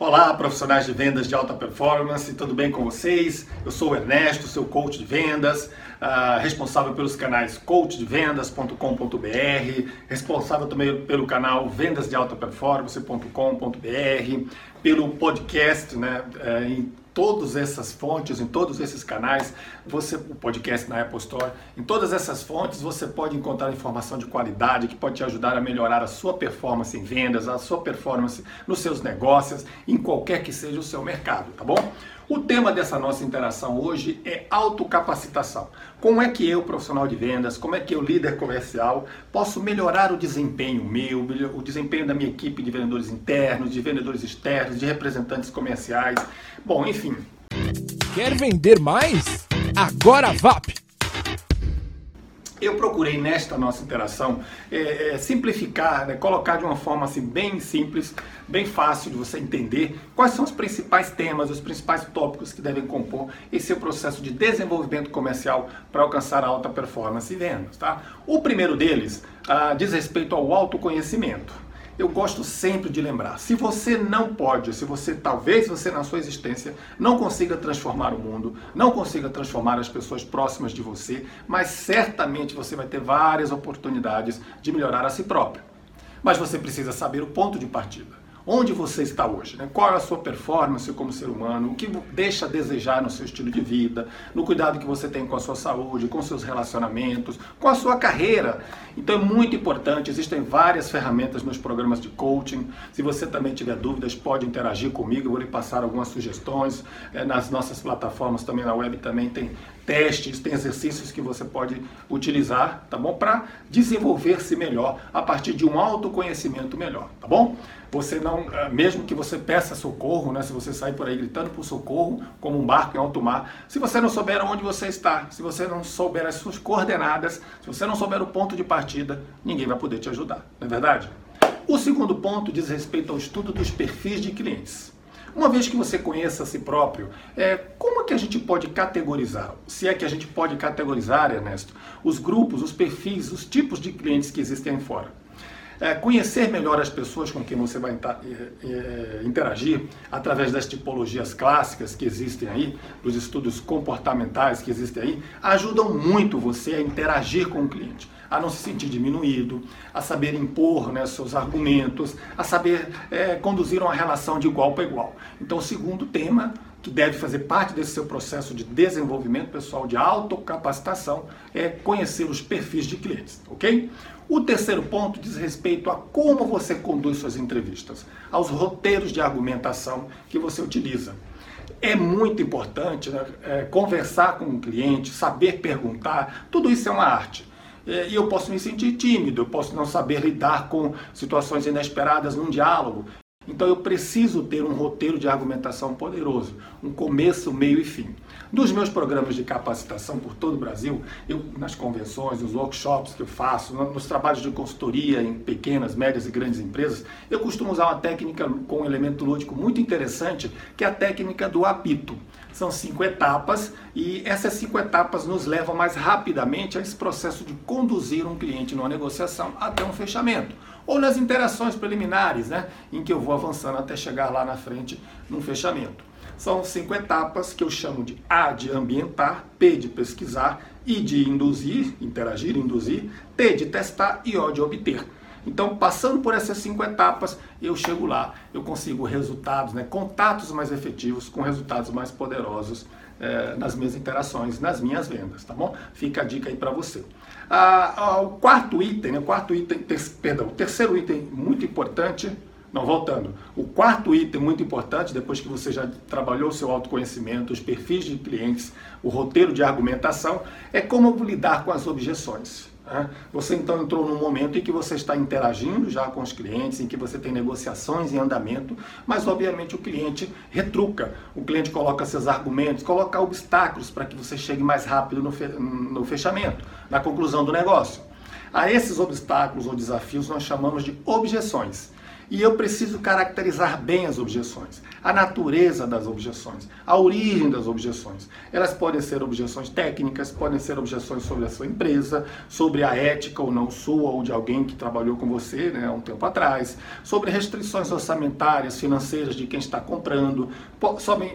Olá, profissionais de vendas de alta performance, tudo bem com vocês? Eu sou o Ernesto, seu coach de vendas, uh, responsável pelos canais coachdevendas.com.br, responsável também pelo canal vendasdealtaperformance.com.br, pelo podcast, né, uh, em todas essas fontes, em todos esses canais, você o podcast na Apple Store, em todas essas fontes você pode encontrar informação de qualidade que pode te ajudar a melhorar a sua performance em vendas, a sua performance nos seus negócios, em qualquer que seja o seu mercado, tá bom? O tema dessa nossa interação hoje é autocapacitação. Como é que eu, profissional de vendas, como é que eu, líder comercial, posso melhorar o desempenho meu, o desempenho da minha equipe de vendedores internos, de vendedores externos, de representantes comerciais. Bom, enfim. Quer vender mais? Agora VAP! Eu procurei nesta nossa interação é, é, simplificar, né, colocar de uma forma assim, bem simples, bem fácil de você entender quais são os principais temas, os principais tópicos que devem compor esse seu processo de desenvolvimento comercial para alcançar alta performance e vendas. Tá? O primeiro deles ah, diz respeito ao autoconhecimento eu gosto sempre de lembrar, se você não pode, se você talvez você na sua existência não consiga transformar o mundo, não consiga transformar as pessoas próximas de você, mas certamente você vai ter várias oportunidades de melhorar a si próprio. Mas você precisa saber o ponto de partida. Onde você está hoje? Né? Qual é a sua performance como ser humano? O que deixa a desejar no seu estilo de vida? No cuidado que você tem com a sua saúde, com seus relacionamentos, com a sua carreira? Então é muito importante, existem várias ferramentas nos programas de coaching. Se você também tiver dúvidas, pode interagir comigo, eu vou lhe passar algumas sugestões. É, nas nossas plataformas também na web também tem testes, tem exercícios que você pode utilizar, tá bom? Para desenvolver-se melhor a partir de um autoconhecimento melhor, tá bom? Você não, eh, mesmo que você peça socorro, né? Se você sair por aí gritando por socorro, como um barco em alto mar, se você não souber onde você está, se você não souber as suas coordenadas, se você não souber o ponto de partida, ninguém vai poder te ajudar, não é verdade? O segundo ponto diz respeito ao estudo dos perfis de clientes. Uma vez que você conheça a si próprio, é, como que a gente pode categorizar? Se é que a gente pode categorizar, Ernesto, os grupos, os perfis, os tipos de clientes que existem aí fora. É, conhecer melhor as pessoas com quem você vai é, é, interagir através das tipologias clássicas que existem aí, dos estudos comportamentais que existem aí, ajudam muito você a interagir com o cliente a não se sentir diminuído, a saber impor né, seus argumentos, a saber é, conduzir uma relação de igual para igual. Então, o segundo tema que deve fazer parte desse seu processo de desenvolvimento pessoal, de autocapacitação, é conhecer os perfis de clientes, ok? O terceiro ponto diz respeito a como você conduz suas entrevistas, aos roteiros de argumentação que você utiliza. É muito importante né, é, conversar com o cliente, saber perguntar, tudo isso é uma arte. É, e eu posso me sentir tímido, eu posso não saber lidar com situações inesperadas num diálogo. Então eu preciso ter um roteiro de argumentação poderoso, um começo, meio e fim. Nos meus programas de capacitação por todo o Brasil, eu, nas convenções, nos workshops que eu faço, nos trabalhos de consultoria em pequenas, médias e grandes empresas, eu costumo usar uma técnica com um elemento lúdico muito interessante, que é a técnica do apito. São cinco etapas e essas cinco etapas nos levam mais rapidamente a esse processo de conduzir um cliente numa negociação até um fechamento. Ou nas interações preliminares, né, em que eu vou avançando até chegar lá na frente num fechamento. São cinco etapas que eu chamo de A de ambientar, P de pesquisar, I de induzir, interagir, induzir, T de testar e O de obter. Então, passando por essas cinco etapas, eu chego lá, eu consigo resultados, né, contatos mais efetivos, com resultados mais poderosos eh, nas minhas interações, nas minhas vendas, tá bom? Fica a dica aí para você. Ah, ah, o quarto item, né, o quarto item, ter, perdão, o terceiro item muito importante, não, voltando. O quarto item muito importante, depois que você já trabalhou o seu autoconhecimento, os perfis de clientes, o roteiro de argumentação, é como lidar com as objeções. Né? Você então entrou num momento em que você está interagindo já com os clientes, em que você tem negociações em andamento, mas obviamente o cliente retruca, o cliente coloca seus argumentos, coloca obstáculos para que você chegue mais rápido no fechamento, na conclusão do negócio. A esses obstáculos ou desafios nós chamamos de objeções. E eu preciso caracterizar bem as objeções, a natureza das objeções, a origem das objeções. Elas podem ser objeções técnicas, podem ser objeções sobre a sua empresa, sobre a ética ou não sua ou de alguém que trabalhou com você né, há um tempo atrás, sobre restrições orçamentárias, financeiras de quem está comprando,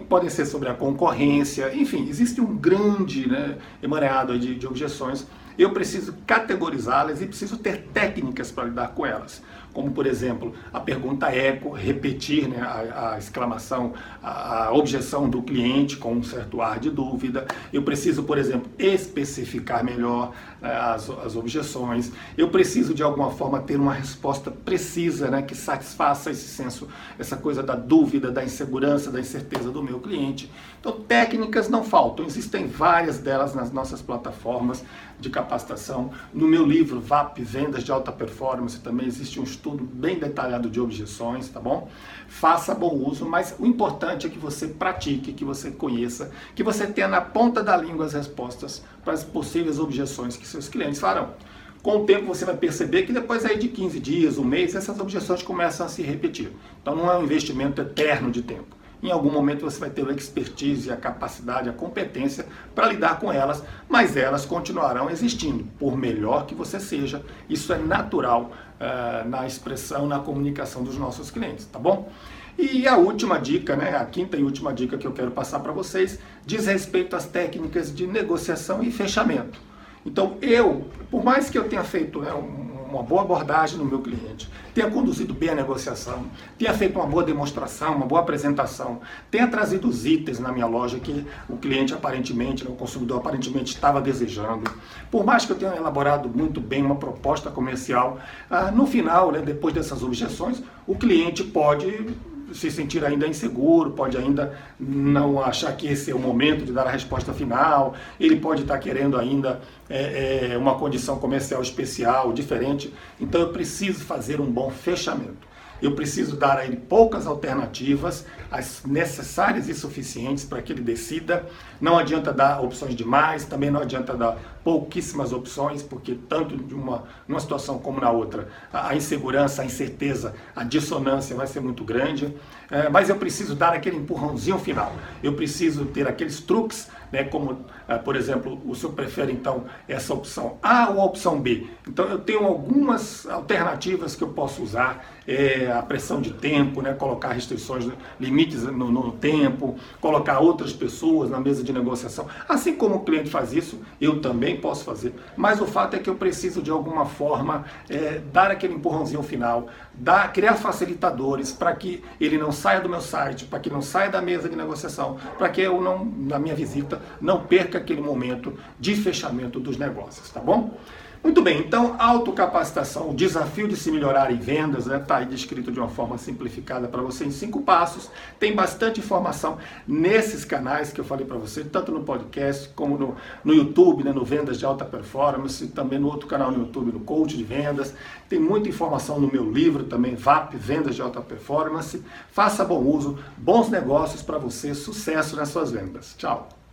podem ser sobre a concorrência, enfim, existe um grande né, emaranhado de, de objeções. Eu preciso categorizá-las e preciso ter técnicas para lidar com elas como por exemplo a pergunta eco, repetir né, a, a exclamação, a, a, objeção do cliente com um certo ar de dúvida. Eu preciso, por exemplo, especificar melhor né, as, as objeções. Eu preciso de alguma forma ter uma resposta precisa, né, que satisfaça esse senso, essa coisa da dúvida, da insegurança, da incerteza do meu cliente. Então, técnicas não faltam, existem várias delas nas nossas plataformas de capacitação. No meu livro VAP Vendas de Alta Performance também existe um estudo estudo bem detalhado de objeções, tá bom? Faça bom uso, mas o importante é que você pratique, que você conheça, que você tenha na ponta da língua as respostas para as possíveis objeções que seus clientes farão. Com o tempo você vai perceber que depois aí de 15 dias, um mês, essas objeções começam a se repetir. Então não é um investimento eterno de tempo em algum momento você vai ter a expertise, a capacidade, a competência para lidar com elas, mas elas continuarão existindo, por melhor que você seja. Isso é natural uh, na expressão, na comunicação dos nossos clientes, tá bom? E a última dica, né, a quinta e última dica que eu quero passar para vocês, diz respeito às técnicas de negociação e fechamento. Então, eu, por mais que eu tenha feito né, um, uma boa abordagem no meu cliente, tenha conduzido bem a negociação, tenha feito uma boa demonstração, uma boa apresentação, tenha trazido os itens na minha loja que o cliente aparentemente, né, o consumidor aparentemente estava desejando. Por mais que eu tenha elaborado muito bem uma proposta comercial, ah, no final, né, depois dessas objeções, o cliente pode se sentir ainda inseguro, pode ainda não achar que esse é o momento de dar a resposta final, ele pode estar querendo ainda é, é, uma condição comercial especial, diferente. Então eu preciso fazer um bom fechamento. Eu preciso dar a ele poucas alternativas, as necessárias e suficientes para que ele decida. Não adianta dar opções demais, também não adianta dar pouquíssimas opções, porque tanto de uma numa situação como na outra, a, insegurança, a incerteza, a dissonância vai ser muito grande. É, mas eu preciso dar aquele empurrãozinho final. Eu preciso ter aqueles truques, né, como, é, por exemplo, o senhor prefere então essa opção A ou a opção B. Então eu tenho algumas alternativas que eu posso usar. É, a pressão de tempo, né, colocar restrições, limites no, no tempo, colocar outras pessoas na mesa de negociação. Assim como o cliente faz isso, eu também também posso fazer. Mas o fato é que eu preciso, de alguma forma, é, dar aquele empurrãozinho final, dar, criar facilitadores para que ele não saia do meu site, para que não saia da mesa de negociação, para que eu, não, na minha visita, não perca aquele momento de fechamento dos negócios, tá bom? Muito bem, então autocapacitação, o desafio de se melhorar em vendas, está né, aí descrito de uma forma simplificada para você em cinco passos. Tem bastante informação nesses canais que eu falei para você, tanto no podcast como no, no YouTube, né, no Vendas de Alta Performance, também no outro canal no YouTube, no Coach de Vendas. Tem muita informação no meu livro também, VAP, Vendas de Alta Performance. Faça bom uso, bons negócios para você, sucesso nas suas vendas. Tchau!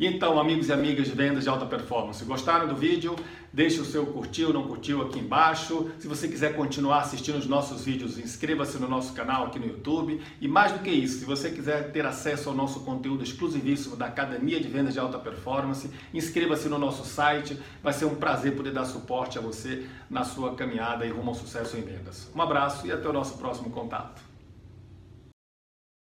Então, amigos e amigas de vendas de alta performance, gostaram do vídeo? Deixe o seu curtir ou não curtiu aqui embaixo. Se você quiser continuar assistindo os nossos vídeos, inscreva-se no nosso canal aqui no YouTube. E mais do que isso, se você quiser ter acesso ao nosso conteúdo exclusivíssimo da Academia de Vendas de Alta Performance, inscreva-se no nosso site. Vai ser um prazer poder dar suporte a você na sua caminhada e rumo ao sucesso em vendas. Um abraço e até o nosso próximo contato.